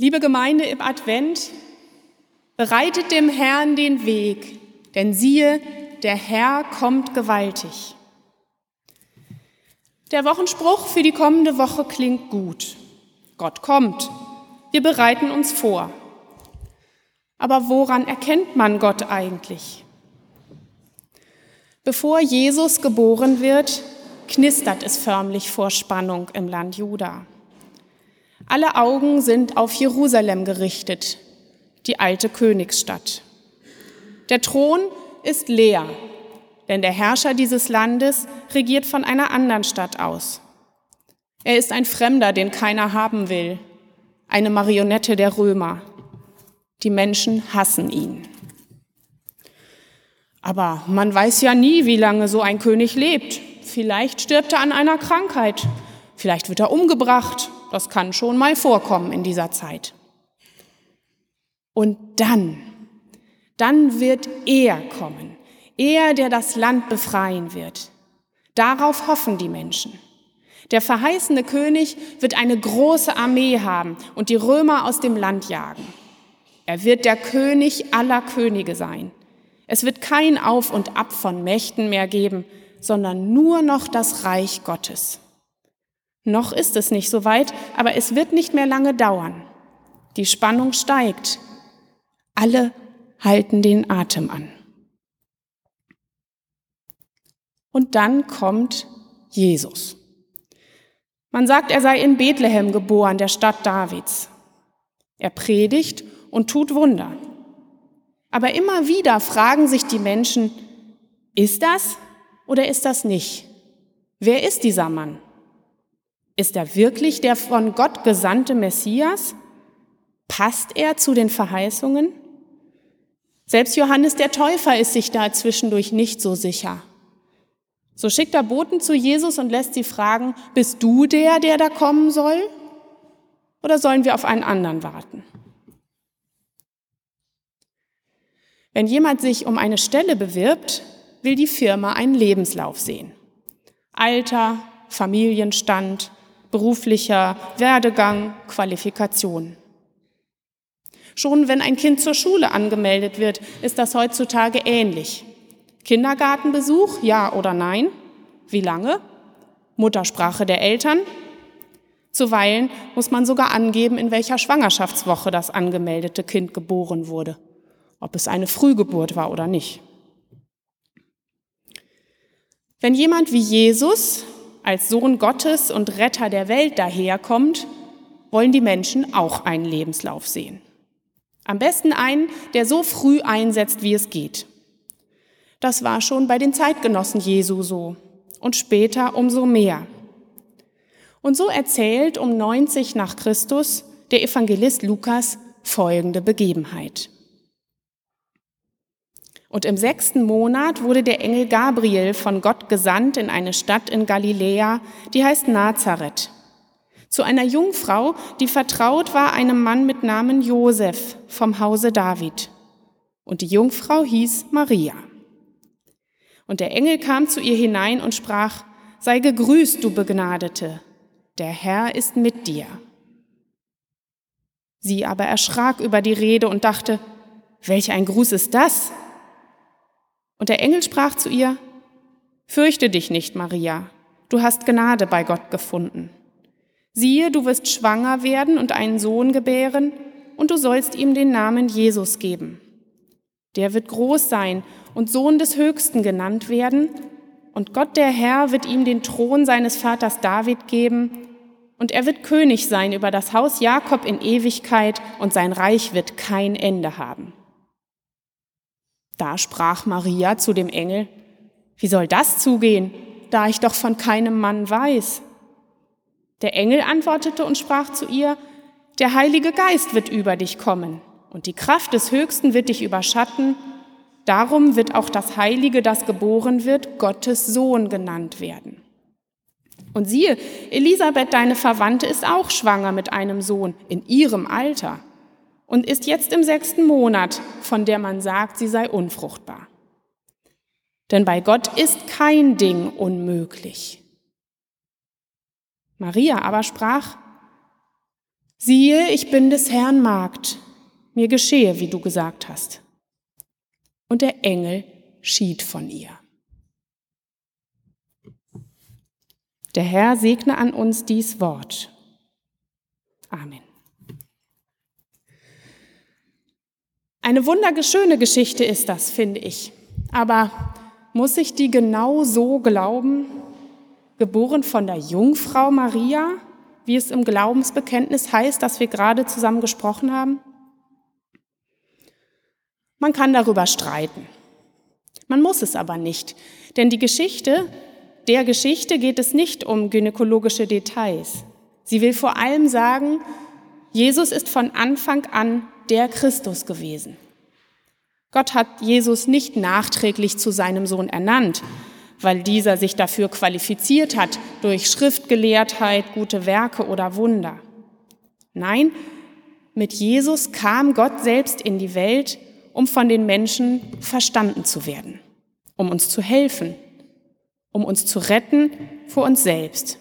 Liebe Gemeinde im Advent, bereitet dem Herrn den Weg, denn siehe, der Herr kommt gewaltig. Der Wochenspruch für die kommende Woche klingt gut. Gott kommt. Wir bereiten uns vor. Aber woran erkennt man Gott eigentlich? Bevor Jesus geboren wird, knistert es förmlich vor Spannung im Land Juda. Alle Augen sind auf Jerusalem gerichtet, die alte Königsstadt. Der Thron ist leer, denn der Herrscher dieses Landes regiert von einer anderen Stadt aus. Er ist ein Fremder, den keiner haben will, eine Marionette der Römer. Die Menschen hassen ihn. Aber man weiß ja nie, wie lange so ein König lebt. Vielleicht stirbt er an einer Krankheit, vielleicht wird er umgebracht. Das kann schon mal vorkommen in dieser Zeit. Und dann, dann wird er kommen, er, der das Land befreien wird. Darauf hoffen die Menschen. Der verheißene König wird eine große Armee haben und die Römer aus dem Land jagen. Er wird der König aller Könige sein. Es wird kein Auf und Ab von Mächten mehr geben, sondern nur noch das Reich Gottes. Noch ist es nicht so weit, aber es wird nicht mehr lange dauern. Die Spannung steigt. Alle halten den Atem an. Und dann kommt Jesus. Man sagt, er sei in Bethlehem geboren, der Stadt Davids. Er predigt und tut Wunder. Aber immer wieder fragen sich die Menschen, ist das oder ist das nicht? Wer ist dieser Mann? Ist er wirklich der von Gott gesandte Messias? Passt er zu den Verheißungen? Selbst Johannes der Täufer ist sich da zwischendurch nicht so sicher. So schickt er Boten zu Jesus und lässt sie fragen, bist du der, der da kommen soll? Oder sollen wir auf einen anderen warten? Wenn jemand sich um eine Stelle bewirbt, will die Firma einen Lebenslauf sehen. Alter, Familienstand, beruflicher Werdegang, Qualifikation. Schon wenn ein Kind zur Schule angemeldet wird, ist das heutzutage ähnlich. Kindergartenbesuch, ja oder nein? Wie lange? Muttersprache der Eltern? Zuweilen muss man sogar angeben, in welcher Schwangerschaftswoche das angemeldete Kind geboren wurde, ob es eine Frühgeburt war oder nicht. Wenn jemand wie Jesus als Sohn Gottes und Retter der Welt daherkommt, wollen die Menschen auch einen Lebenslauf sehen. Am besten einen, der so früh einsetzt, wie es geht. Das war schon bei den Zeitgenossen Jesu so und später umso mehr. Und so erzählt um 90 nach Christus der Evangelist Lukas folgende Begebenheit. Und im sechsten Monat wurde der Engel Gabriel von Gott gesandt in eine Stadt in Galiläa, die heißt Nazareth, zu einer Jungfrau, die vertraut war einem Mann mit Namen Josef vom Hause David. Und die Jungfrau hieß Maria. Und der Engel kam zu ihr hinein und sprach, Sei gegrüßt, du Begnadete, der Herr ist mit dir. Sie aber erschrak über die Rede und dachte, welch ein Gruß ist das? Und der Engel sprach zu ihr, Fürchte dich nicht, Maria, du hast Gnade bei Gott gefunden. Siehe, du wirst schwanger werden und einen Sohn gebären, und du sollst ihm den Namen Jesus geben. Der wird groß sein und Sohn des Höchsten genannt werden, und Gott der Herr wird ihm den Thron seines Vaters David geben, und er wird König sein über das Haus Jakob in Ewigkeit, und sein Reich wird kein Ende haben. Da sprach Maria zu dem Engel, wie soll das zugehen, da ich doch von keinem Mann weiß? Der Engel antwortete und sprach zu ihr, der Heilige Geist wird über dich kommen und die Kraft des Höchsten wird dich überschatten, darum wird auch das Heilige, das geboren wird, Gottes Sohn genannt werden. Und siehe, Elisabeth, deine Verwandte, ist auch schwanger mit einem Sohn in ihrem Alter und ist jetzt im sechsten Monat, von der man sagt, sie sei unfruchtbar. Denn bei Gott ist kein Ding unmöglich. Maria aber sprach, Siehe, ich bin des Herrn Magd, mir geschehe, wie du gesagt hast. Und der Engel schied von ihr. Der Herr segne an uns dies Wort. Amen. Eine wunderschöne Geschichte ist das, finde ich. Aber muss ich die genau so glauben? Geboren von der Jungfrau Maria, wie es im Glaubensbekenntnis heißt, das wir gerade zusammen gesprochen haben? Man kann darüber streiten. Man muss es aber nicht, denn die Geschichte, der Geschichte geht es nicht um gynäkologische Details. Sie will vor allem sagen, Jesus ist von Anfang an der Christus gewesen. Gott hat Jesus nicht nachträglich zu seinem Sohn ernannt, weil dieser sich dafür qualifiziert hat durch Schriftgelehrtheit, gute Werke oder Wunder. Nein, mit Jesus kam Gott selbst in die Welt, um von den Menschen verstanden zu werden, um uns zu helfen, um uns zu retten vor uns selbst.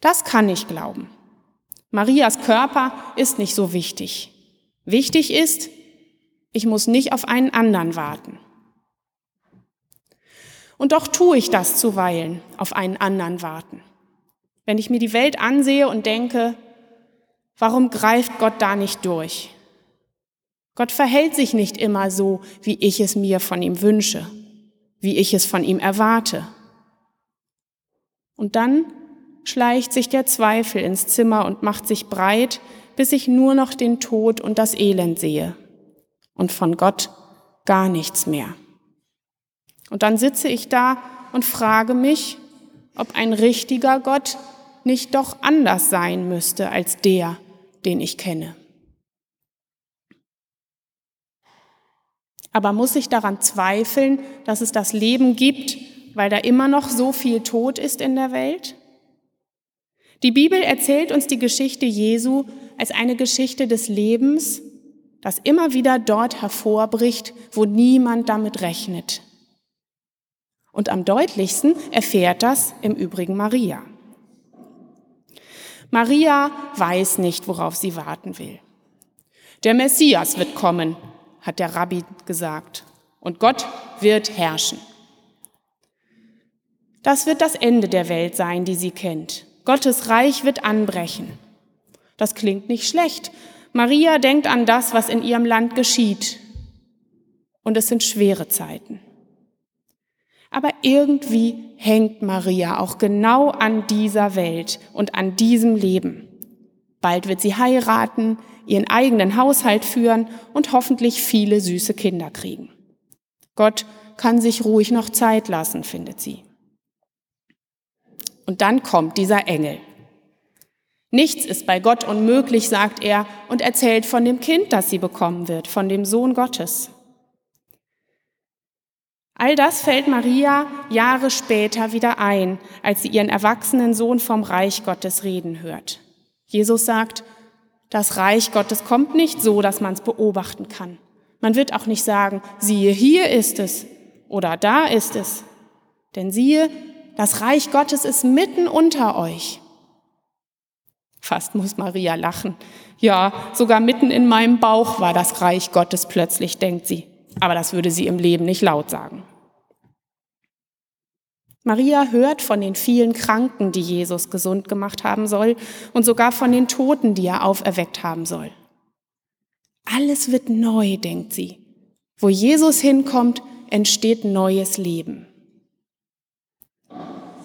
Das kann ich glauben. Marias Körper ist nicht so wichtig. Wichtig ist, ich muss nicht auf einen anderen warten. Und doch tue ich das zuweilen, auf einen anderen warten. Wenn ich mir die Welt ansehe und denke, warum greift Gott da nicht durch? Gott verhält sich nicht immer so, wie ich es mir von ihm wünsche, wie ich es von ihm erwarte. Und dann schleicht sich der Zweifel ins Zimmer und macht sich breit, bis ich nur noch den Tod und das Elend sehe und von Gott gar nichts mehr. Und dann sitze ich da und frage mich, ob ein richtiger Gott nicht doch anders sein müsste als der, den ich kenne. Aber muss ich daran zweifeln, dass es das Leben gibt, weil da immer noch so viel Tod ist in der Welt? Die Bibel erzählt uns die Geschichte Jesu als eine Geschichte des Lebens, das immer wieder dort hervorbricht, wo niemand damit rechnet. Und am deutlichsten erfährt das im Übrigen Maria. Maria weiß nicht, worauf sie warten will. Der Messias wird kommen, hat der Rabbi gesagt, und Gott wird herrschen. Das wird das Ende der Welt sein, die sie kennt. Gottes Reich wird anbrechen. Das klingt nicht schlecht. Maria denkt an das, was in ihrem Land geschieht. Und es sind schwere Zeiten. Aber irgendwie hängt Maria auch genau an dieser Welt und an diesem Leben. Bald wird sie heiraten, ihren eigenen Haushalt führen und hoffentlich viele süße Kinder kriegen. Gott kann sich ruhig noch Zeit lassen, findet sie. Und dann kommt dieser Engel. Nichts ist bei Gott unmöglich, sagt er und erzählt von dem Kind, das sie bekommen wird, von dem Sohn Gottes. All das fällt Maria Jahre später wieder ein, als sie ihren erwachsenen Sohn vom Reich Gottes reden hört. Jesus sagt, das Reich Gottes kommt nicht so, dass man es beobachten kann. Man wird auch nicht sagen, siehe, hier ist es oder da ist es. Denn siehe, das Reich Gottes ist mitten unter euch. Fast muss Maria lachen. Ja, sogar mitten in meinem Bauch war das Reich Gottes plötzlich, denkt sie. Aber das würde sie im Leben nicht laut sagen. Maria hört von den vielen Kranken, die Jesus gesund gemacht haben soll, und sogar von den Toten, die er auferweckt haben soll. Alles wird neu, denkt sie. Wo Jesus hinkommt, entsteht neues Leben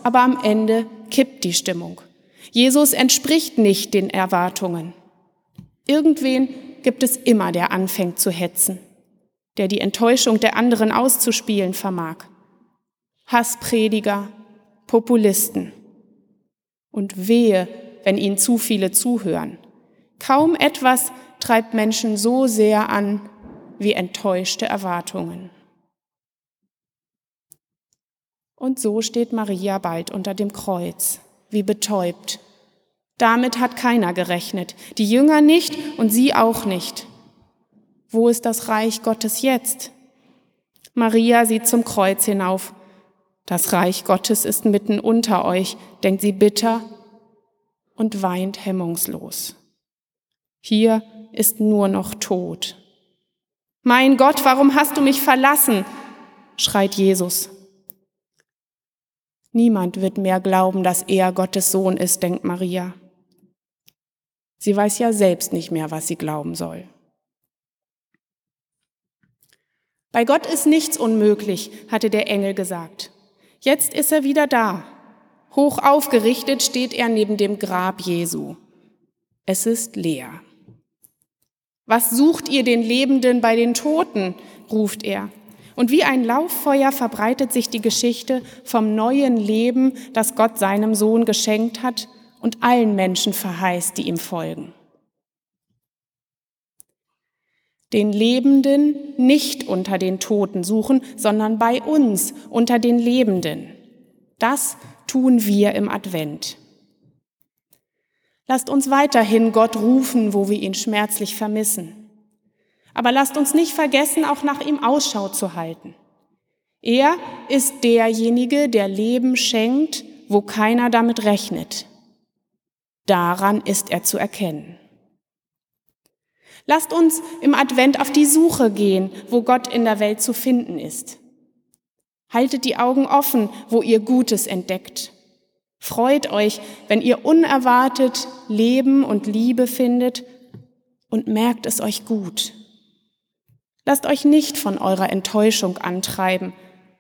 aber am Ende kippt die Stimmung. Jesus entspricht nicht den Erwartungen. Irgendwen gibt es immer, der anfängt zu hetzen, der die Enttäuschung der anderen auszuspielen vermag. Hassprediger, Populisten. Und wehe, wenn ihnen zu viele zuhören. Kaum etwas treibt Menschen so sehr an wie enttäuschte Erwartungen. Und so steht Maria bald unter dem Kreuz, wie betäubt. Damit hat keiner gerechnet, die Jünger nicht und sie auch nicht. Wo ist das Reich Gottes jetzt? Maria sieht zum Kreuz hinauf. Das Reich Gottes ist mitten unter euch, denkt sie bitter und weint hemmungslos. Hier ist nur noch Tod. Mein Gott, warum hast du mich verlassen? schreit Jesus. Niemand wird mehr glauben, dass er Gottes Sohn ist, denkt Maria. Sie weiß ja selbst nicht mehr, was sie glauben soll. Bei Gott ist nichts unmöglich, hatte der Engel gesagt. Jetzt ist er wieder da. Hoch aufgerichtet steht er neben dem Grab Jesu. Es ist leer. Was sucht ihr den Lebenden bei den Toten? ruft er. Und wie ein Lauffeuer verbreitet sich die Geschichte vom neuen Leben, das Gott seinem Sohn geschenkt hat und allen Menschen verheißt, die ihm folgen. Den Lebenden nicht unter den Toten suchen, sondern bei uns unter den Lebenden. Das tun wir im Advent. Lasst uns weiterhin Gott rufen, wo wir ihn schmerzlich vermissen. Aber lasst uns nicht vergessen, auch nach ihm Ausschau zu halten. Er ist derjenige, der Leben schenkt, wo keiner damit rechnet. Daran ist er zu erkennen. Lasst uns im Advent auf die Suche gehen, wo Gott in der Welt zu finden ist. Haltet die Augen offen, wo ihr Gutes entdeckt. Freut euch, wenn ihr unerwartet Leben und Liebe findet und merkt es euch gut. Lasst euch nicht von eurer Enttäuschung antreiben,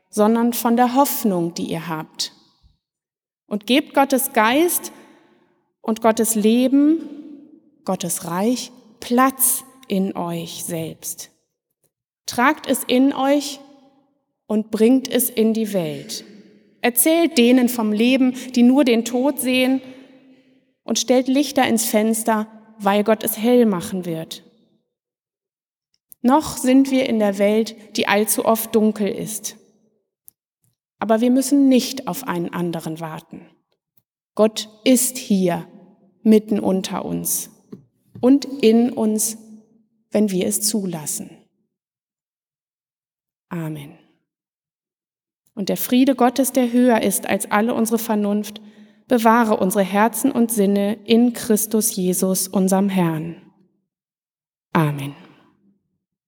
sondern von der Hoffnung, die ihr habt. Und gebt Gottes Geist und Gottes Leben, Gottes Reich, Platz in euch selbst. Tragt es in euch und bringt es in die Welt. Erzählt denen vom Leben, die nur den Tod sehen, und stellt Lichter ins Fenster, weil Gott es hell machen wird. Noch sind wir in der Welt, die allzu oft dunkel ist. Aber wir müssen nicht auf einen anderen warten. Gott ist hier, mitten unter uns und in uns, wenn wir es zulassen. Amen. Und der Friede Gottes, der höher ist als alle unsere Vernunft, bewahre unsere Herzen und Sinne in Christus Jesus, unserem Herrn. Amen.